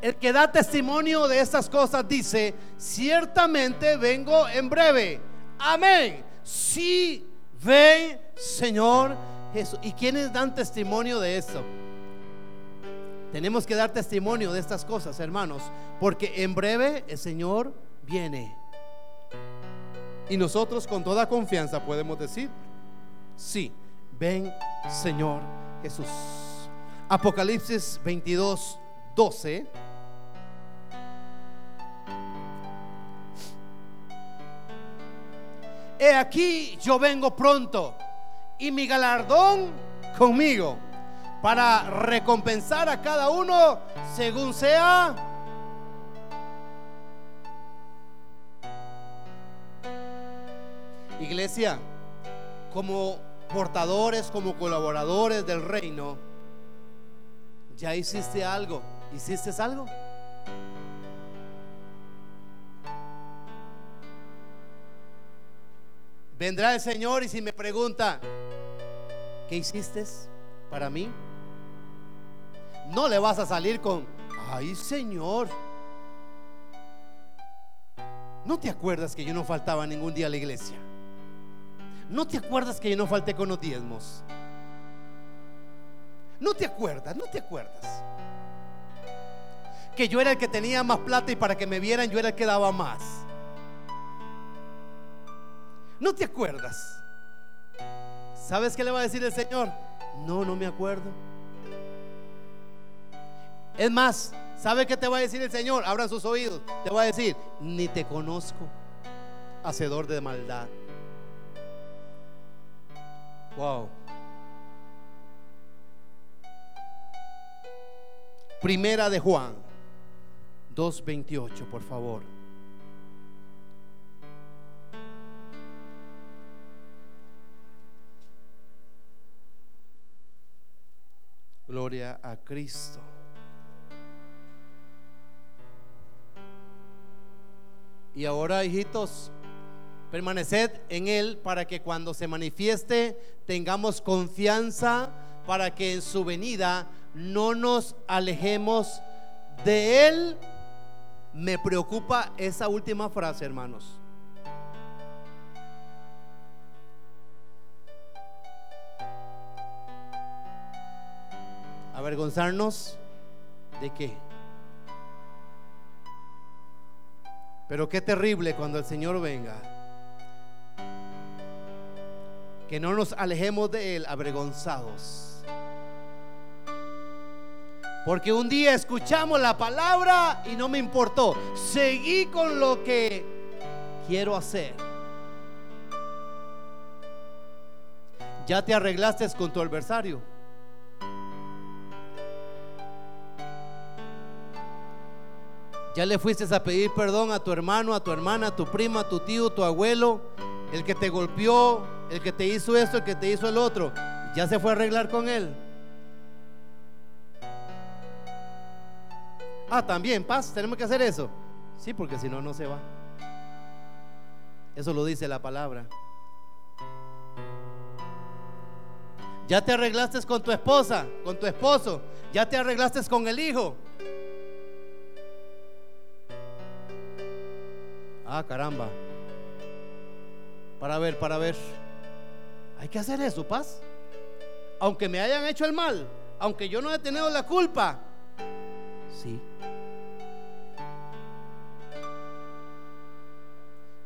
El que da testimonio de estas cosas dice, ciertamente vengo en breve. Amén. Sí, ven, Señor Jesús. ¿Y quiénes dan testimonio de esto? Tenemos que dar testimonio de estas cosas, hermanos, porque en breve el Señor viene. Y nosotros con toda confianza podemos decir, sí, ven, Señor Jesús. Apocalipsis 22, 12. he aquí yo vengo pronto y mi galardón conmigo para recompensar a cada uno según sea. Iglesia, como portadores, como colaboradores del reino, ya hiciste algo. ¿Hiciste algo? Vendrá el Señor y si me pregunta, ¿qué hiciste para mí? No le vas a salir con, ay Señor, ¿no te acuerdas que yo no faltaba ningún día a la iglesia? ¿No te acuerdas que yo no falté con los diezmos? ¿No te acuerdas? ¿No te acuerdas? Que yo era el que tenía más plata y para que me vieran yo era el que daba más. ¿No te acuerdas? ¿Sabes qué le va a decir el Señor? No, no me acuerdo. Es más, ¿sabe qué te va a decir el Señor? Abran sus oídos. Te va a decir, ni te conozco, hacedor de maldad. Wow. Primera de Juan 2.28, por favor. Gloria a Cristo. Y ahora, hijitos, permaneced en Él para que cuando se manifieste tengamos confianza para que en su venida no nos alejemos de Él. Me preocupa esa última frase, hermanos. ¿Avergonzarnos de qué? Pero qué terrible cuando el Señor venga. Que no nos alejemos de Él avergonzados. Porque un día escuchamos la palabra y no me importó. Seguí con lo que quiero hacer. Ya te arreglaste con tu adversario. Ya le fuiste a pedir perdón a tu hermano, a tu hermana, a tu prima, a tu tío, a tu abuelo, el que te golpeó, el que te hizo esto, el que te hizo el otro. Ya se fue a arreglar con él. Ah, también, paz, tenemos que hacer eso. Sí, porque si no, no se va. Eso lo dice la palabra. Ya te arreglaste con tu esposa, con tu esposo. Ya te arreglaste con el hijo. Ah, caramba. Para ver, para ver. Hay que hacer eso, paz. Aunque me hayan hecho el mal, aunque yo no he tenido la culpa. Sí.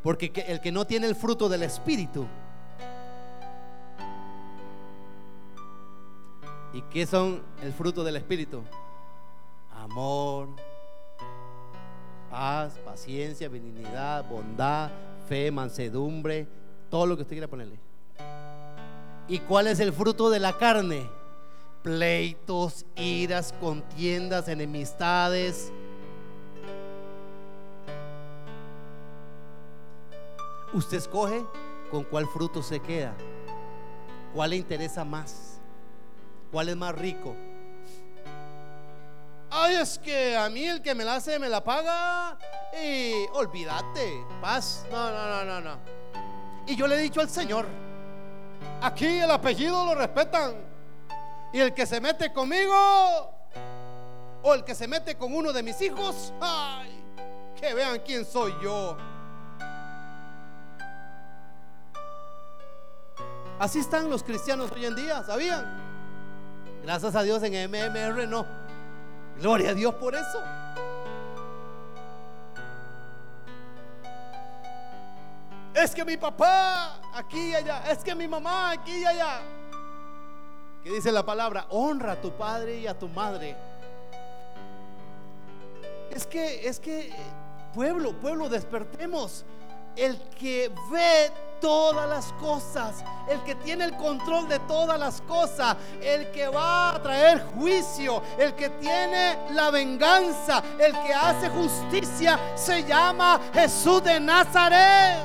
Porque el que no tiene el fruto del Espíritu. ¿Y qué son el fruto del Espíritu? Amor, paz, paciencia, benignidad, bondad, fe, mansedumbre, todo lo que usted quiera ponerle. ¿Y cuál es el fruto de la carne? Pleitos, iras, contiendas, enemistades. Usted escoge con cuál fruto se queda, cuál le interesa más, cuál es más rico. Ay, es que a mí el que me la hace me la paga y olvídate, paz. No, no, no, no, no. Y yo le he dicho al Señor, aquí el apellido lo respetan. Y el que se mete conmigo o el que se mete con uno de mis hijos, ay, que vean quién soy yo. Así están los cristianos hoy en día, ¿sabían? Gracias a Dios en MMR no. Gloria a Dios por eso. Es que mi papá aquí y allá, es que mi mamá aquí y allá. ¿Qué dice la palabra? Honra a tu padre y a tu madre. Es que, es que, pueblo, pueblo, despertemos. El que ve todas las cosas, el que tiene el control de todas las cosas, el que va a traer juicio, el que tiene la venganza, el que hace justicia, se llama Jesús de Nazaret.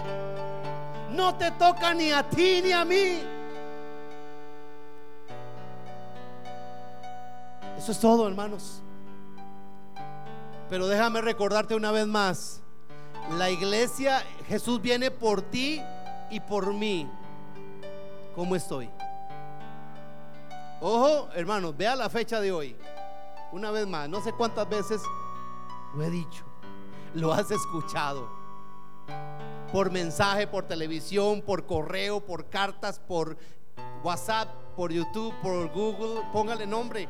No te toca ni a ti ni a mí. Eso es todo, hermanos. Pero déjame recordarte una vez más. La iglesia, Jesús viene por ti y por mí, ¿cómo estoy? Ojo, hermanos, vea la fecha de hoy. Una vez más, no sé cuántas veces lo he dicho, lo has escuchado. Por mensaje, por televisión, por correo, por cartas, por WhatsApp, por YouTube, por Google, póngale nombre.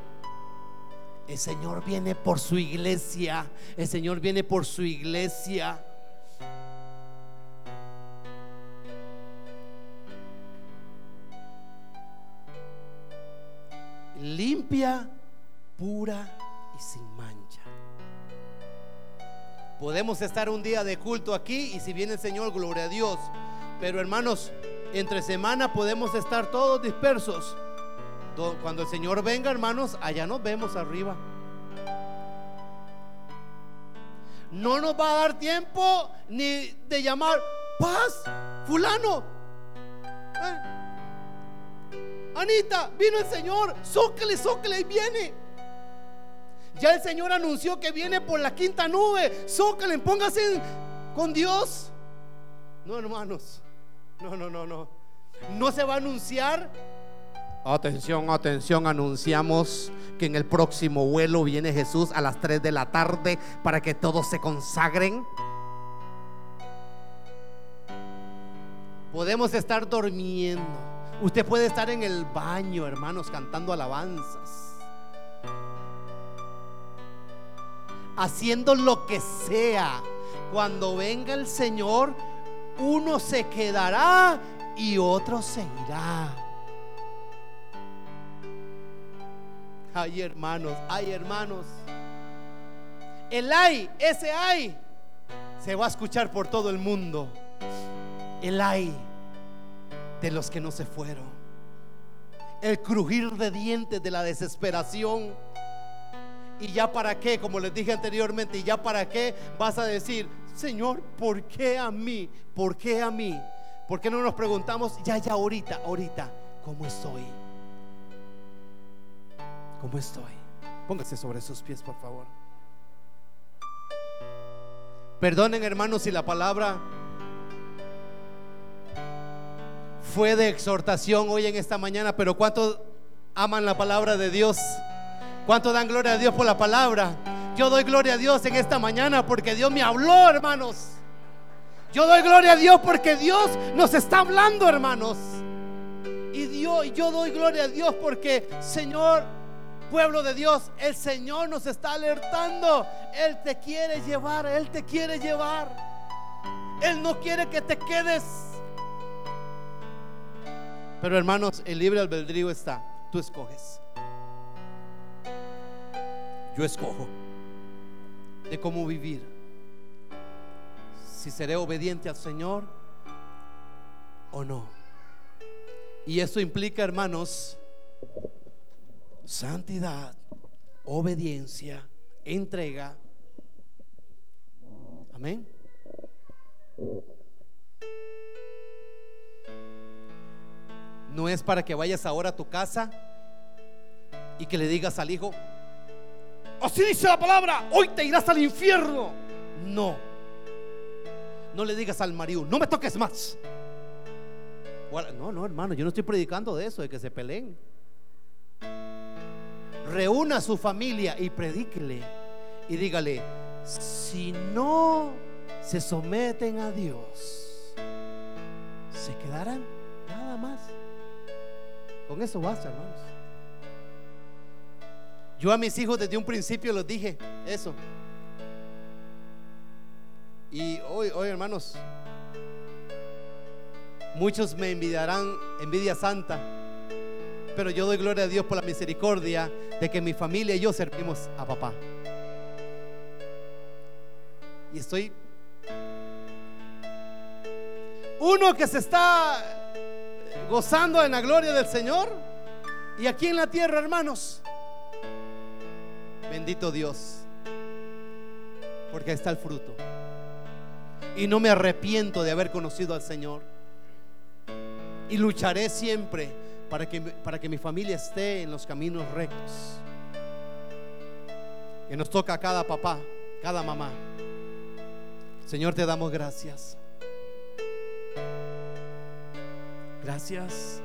El Señor viene por su iglesia. El Señor viene por su iglesia. Limpia, pura y sin mancha. Podemos estar un día de culto aquí y si viene el Señor, gloria a Dios. Pero hermanos, entre semana podemos estar todos dispersos. Cuando el Señor venga, hermanos, allá nos vemos arriba. No nos va a dar tiempo ni de llamar paz, fulano. ¿Eh? Anita, vino el Señor, zócale, zócale, y viene. Ya el Señor anunció que viene por la quinta nube. Zócale, póngase con Dios. No, hermanos. No, no, no, no. No se va a anunciar. Atención, atención, anunciamos que en el próximo vuelo viene Jesús a las 3 de la tarde para que todos se consagren. Podemos estar durmiendo Usted puede estar en el baño, hermanos, cantando alabanzas. Haciendo lo que sea. cuando venga el Señor, uno se quedará y otro se irá. Ay hermanos, ay hermanos. El ay, ese ay, se va a escuchar por todo el mundo. El ay de los que no se fueron. El crujir de dientes de la desesperación. Y ya para qué, como les dije anteriormente, y ya para qué vas a decir, Señor, ¿por qué a mí? ¿Por qué a mí? ¿Por qué no nos preguntamos, ya, ya, ahorita, ahorita, ¿cómo estoy? ¿Cómo estoy? Póngase sobre sus pies, por favor. Perdonen, hermanos, si la palabra fue de exhortación hoy en esta mañana, pero ¿cuántos aman la palabra de Dios? ¿Cuántos dan gloria a Dios por la palabra? Yo doy gloria a Dios en esta mañana porque Dios me habló, hermanos. Yo doy gloria a Dios porque Dios nos está hablando, hermanos. Y Dios, yo doy gloria a Dios porque, Señor, pueblo de Dios, el Señor nos está alertando. Él te quiere llevar, Él te quiere llevar. Él no quiere que te quedes. Pero hermanos, el libre albedrío está. Tú escoges. Yo escojo de cómo vivir. Si seré obediente al Señor o no. Y eso implica, hermanos, santidad, obediencia, entrega. Amén. No es para que vayas ahora a tu casa y que le digas al hijo, así dice la palabra, hoy te irás al infierno. No. No le digas al marido, no me toques más. No, no, hermano, yo no estoy predicando de eso, de que se peleen. Reúna a su familia y predíquele y dígale, si no se someten a Dios, se quedarán nada más. Con eso basta, hermanos. Yo a mis hijos desde un principio les dije eso. Y hoy, hoy hermanos, muchos me envidiarán envidia santa, pero yo doy gloria a Dios por la misericordia de que mi familia y yo servimos a papá. Y estoy uno que se está gozando en la gloria del Señor y aquí en la tierra, hermanos, Bendito Dios. Porque está el fruto. Y no me arrepiento de haber conocido al Señor. Y lucharé siempre para que, para que mi familia esté en los caminos rectos. Que nos toca a cada papá, cada mamá. Señor, te damos gracias. Gracias